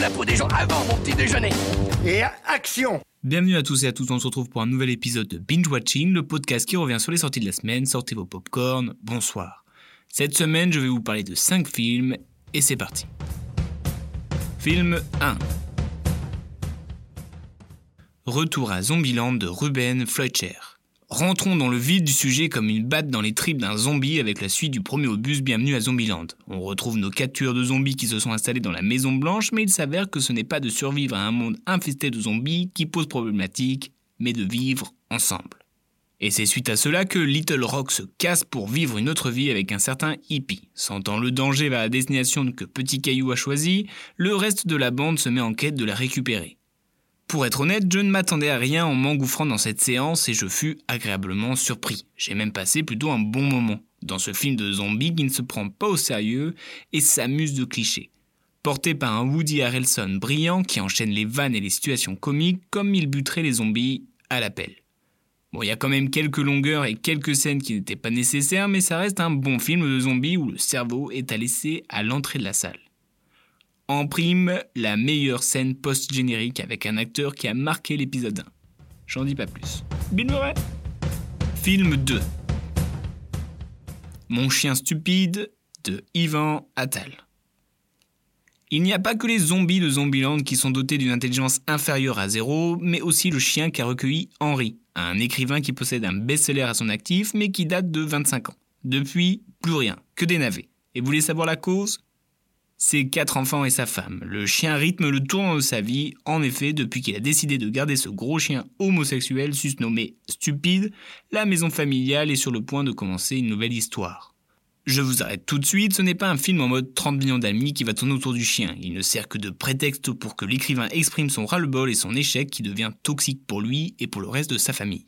la peau des gens avant mon petit déjeuner. Et action Bienvenue à tous et à toutes, on se retrouve pour un nouvel épisode de Binge Watching, le podcast qui revient sur les sorties de la semaine. Sortez vos popcorn, bonsoir. Cette semaine, je vais vous parler de 5 films, et c'est parti. Film 1 Retour à Zombieland de Ruben Fleischer. Rentrons dans le vide du sujet comme une batte dans les tripes d'un zombie avec la suite du premier opus Bienvenue à Zombieland. On retrouve nos captures de zombies qui se sont installés dans la Maison Blanche, mais il s'avère que ce n'est pas de survivre à un monde infesté de zombies qui pose problématique, mais de vivre ensemble. Et c'est suite à cela que Little Rock se casse pour vivre une autre vie avec un certain hippie. Sentant le danger vers la destination que Petit Caillou a choisi, le reste de la bande se met en quête de la récupérer. Pour être honnête, je ne m'attendais à rien en m'engouffrant dans cette séance et je fus agréablement surpris. J'ai même passé plutôt un bon moment dans ce film de zombies qui ne se prend pas au sérieux et s'amuse de clichés. Porté par un Woody Harrelson brillant qui enchaîne les vannes et les situations comiques comme il buterait les zombies à l'appel. Bon, il y a quand même quelques longueurs et quelques scènes qui n'étaient pas nécessaires, mais ça reste un bon film de zombies où le cerveau est à laisser à l'entrée de la salle. En prime, la meilleure scène post-générique avec un acteur qui a marqué l'épisode 1. J'en dis pas plus. Bill Film 2 Mon chien stupide de Ivan Attal. Il n'y a pas que les zombies de Zombieland qui sont dotés d'une intelligence inférieure à zéro, mais aussi le chien qu'a recueilli Henry, un écrivain qui possède un best-seller à son actif, mais qui date de 25 ans. Depuis, plus rien, que des navets. Et vous voulez savoir la cause? Ses quatre enfants et sa femme. Le chien rythme le tournant de sa vie. En effet, depuis qu'il a décidé de garder ce gros chien homosexuel susnommé Stupide, la maison familiale est sur le point de commencer une nouvelle histoire. Je vous arrête tout de suite, ce n'est pas un film en mode 30 millions d'amis qui va tourner autour du chien. Il ne sert que de prétexte pour que l'écrivain exprime son ras-le-bol et son échec qui devient toxique pour lui et pour le reste de sa famille.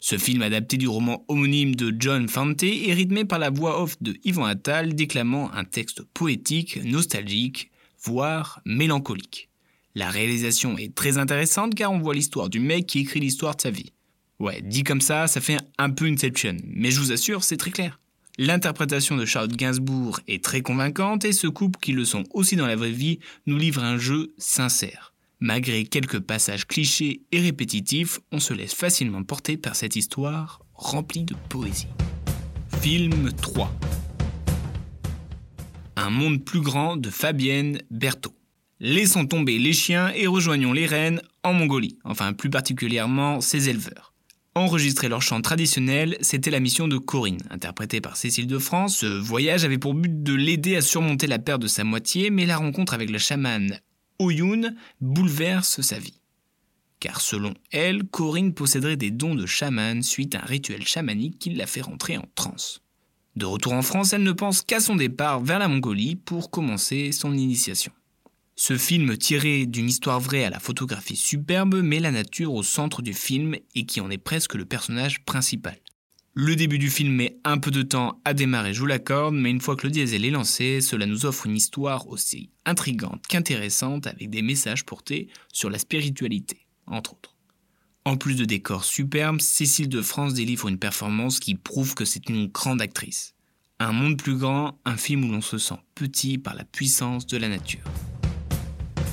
Ce film adapté du roman homonyme de John Fante est rythmé par la voix off de Yvan Attal déclamant un texte poétique, nostalgique, voire mélancolique. La réalisation est très intéressante car on voit l'histoire du mec qui écrit l'histoire de sa vie. Ouais, dit comme ça, ça fait un peu Inception, mais je vous assure, c'est très clair. L'interprétation de Charlotte Gainsbourg est très convaincante et ce couple, qui le sont aussi dans la vraie vie, nous livre un jeu sincère. Malgré quelques passages clichés et répétitifs, on se laisse facilement porter par cette histoire remplie de poésie. Film 3 Un monde plus grand de Fabienne Berthaud. Laissons tomber les chiens et rejoignons les rennes en Mongolie, enfin plus particulièrement ses éleveurs. Enregistrer leur chant traditionnel, c'était la mission de Corinne, interprétée par Cécile de France. Ce voyage avait pour but de l'aider à surmonter la perte de sa moitié, mais la rencontre avec la chamane Oyun bouleverse sa vie. Car selon elle, Corinne posséderait des dons de chaman suite à un rituel chamanique qui l'a fait rentrer en transe. De retour en France, elle ne pense qu'à son départ vers la Mongolie pour commencer son initiation. Ce film tiré d'une histoire vraie à la photographie superbe met la nature au centre du film et qui en est presque le personnage principal. Le début du film met un peu de temps à démarrer, je vous l'accorde, mais une fois que le diesel est lancé, cela nous offre une histoire aussi intrigante qu'intéressante avec des messages portés sur la spiritualité, entre autres. En plus de décors superbes, Cécile de France délivre une performance qui prouve que c'est une grande actrice. Un monde plus grand, un film où l'on se sent petit par la puissance de la nature.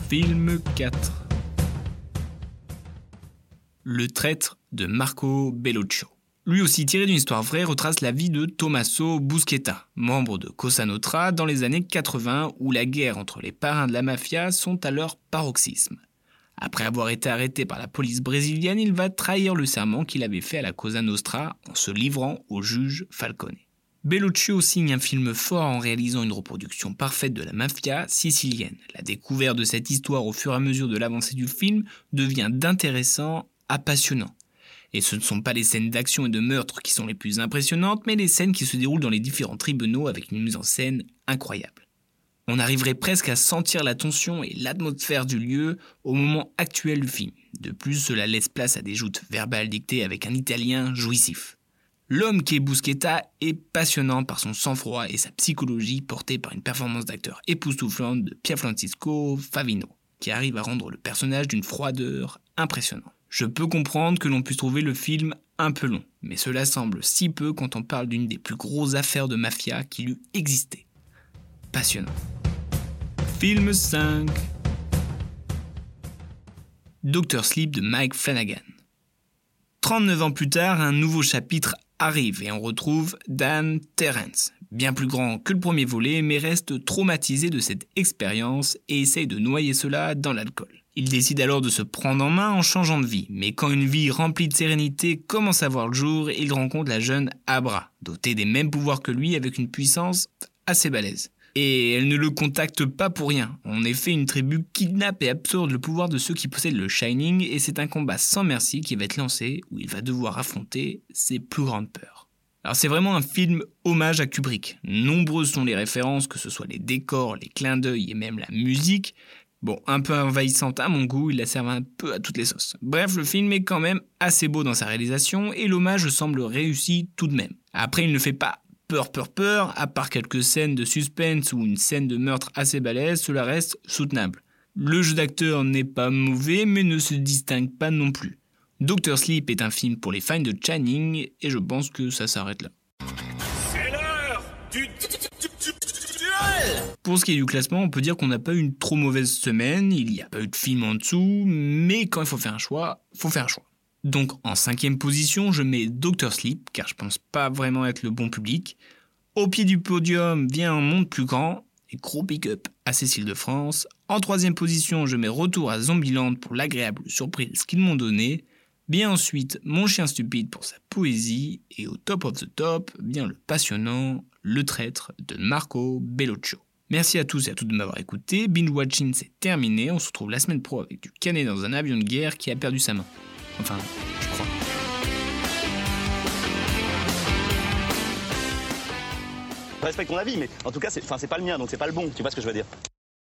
Film 4 Le traître de Marco Bellocchio lui aussi tiré d'une histoire vraie, retrace la vie de Tommaso Busquetta, membre de Cosa Nostra dans les années 80 où la guerre entre les parrains de la mafia sont à leur paroxysme. Après avoir été arrêté par la police brésilienne, il va trahir le serment qu'il avait fait à la Cosa Nostra en se livrant au juge Falcone. Bellocchio signe un film fort en réalisant une reproduction parfaite de la mafia sicilienne. La découverte de cette histoire au fur et à mesure de l'avancée du film devient d'intéressant à passionnant. Et ce ne sont pas les scènes d'action et de meurtre qui sont les plus impressionnantes, mais les scènes qui se déroulent dans les différents tribunaux avec une mise en scène incroyable. On arriverait presque à sentir la tension et l'atmosphère du lieu au moment actuel du film. De plus, cela laisse place à des joutes verbales dictées avec un italien jouissif. L'homme qui est Busqueta est passionnant par son sang-froid et sa psychologie portée par une performance d'acteur époustouflante de Francisco Favino, qui arrive à rendre le personnage d'une froideur impressionnante. Je peux comprendre que l'on puisse trouver le film un peu long, mais cela semble si peu quand on parle d'une des plus grosses affaires de mafia qu'il eût existé. Passionnant. Film 5 Doctor Sleep de Mike Flanagan. 39 ans plus tard, un nouveau chapitre arrive et on retrouve Dan Terrence, bien plus grand que le premier volet, mais reste traumatisé de cette expérience et essaye de noyer cela dans l'alcool. Il décide alors de se prendre en main en changeant de vie, mais quand une vie remplie de sérénité commence à voir le jour, il rencontre la jeune Abra, dotée des mêmes pouvoirs que lui avec une puissance assez balèze. Et elle ne le contacte pas pour rien. En effet, une tribu kidnappe et absorbe le pouvoir de ceux qui possèdent le Shining, et c'est un combat sans merci qui va être lancé, où il va devoir affronter ses plus grandes peurs. Alors c'est vraiment un film hommage à Kubrick. Nombreuses sont les références, que ce soit les décors, les clins d'œil et même la musique. Bon, un peu envahissante à mon goût, il la sert un peu à toutes les sauces. Bref, le film est quand même assez beau dans sa réalisation et l'hommage semble réussi tout de même. Après, il ne fait pas peur, peur, peur, à part quelques scènes de suspense ou une scène de meurtre assez balèze, cela reste soutenable. Le jeu d'acteur n'est pas mauvais, mais ne se distingue pas non plus. Doctor Sleep est un film pour les fans de Channing, et je pense que ça s'arrête là. C'est l'heure du pour ce qui est du classement, on peut dire qu'on n'a pas eu une trop mauvaise semaine, il n'y a pas eu de film en dessous, mais quand il faut faire un choix, faut faire un choix. Donc en cinquième position, je mets Doctor Sleep, car je pense pas vraiment être le bon public. Au pied du podium vient un monde plus grand, et gros pick-up à Cécile de France. En troisième position, je mets Retour à Zombieland pour l'agréable surprise qu'ils m'ont donné. Bien ensuite, Mon chien stupide pour sa poésie. Et au top of the top, bien le passionnant Le traître de Marco Bellocchio. Merci à tous et à toutes de m'avoir écouté. Binge Watching c'est terminé. On se retrouve la semaine pro avec du canet dans un avion de guerre qui a perdu sa main. Enfin, je crois. Je respecte ton avis, mais en tout cas, c'est pas le mien, donc c'est pas le bon. Tu vois ce que je veux dire?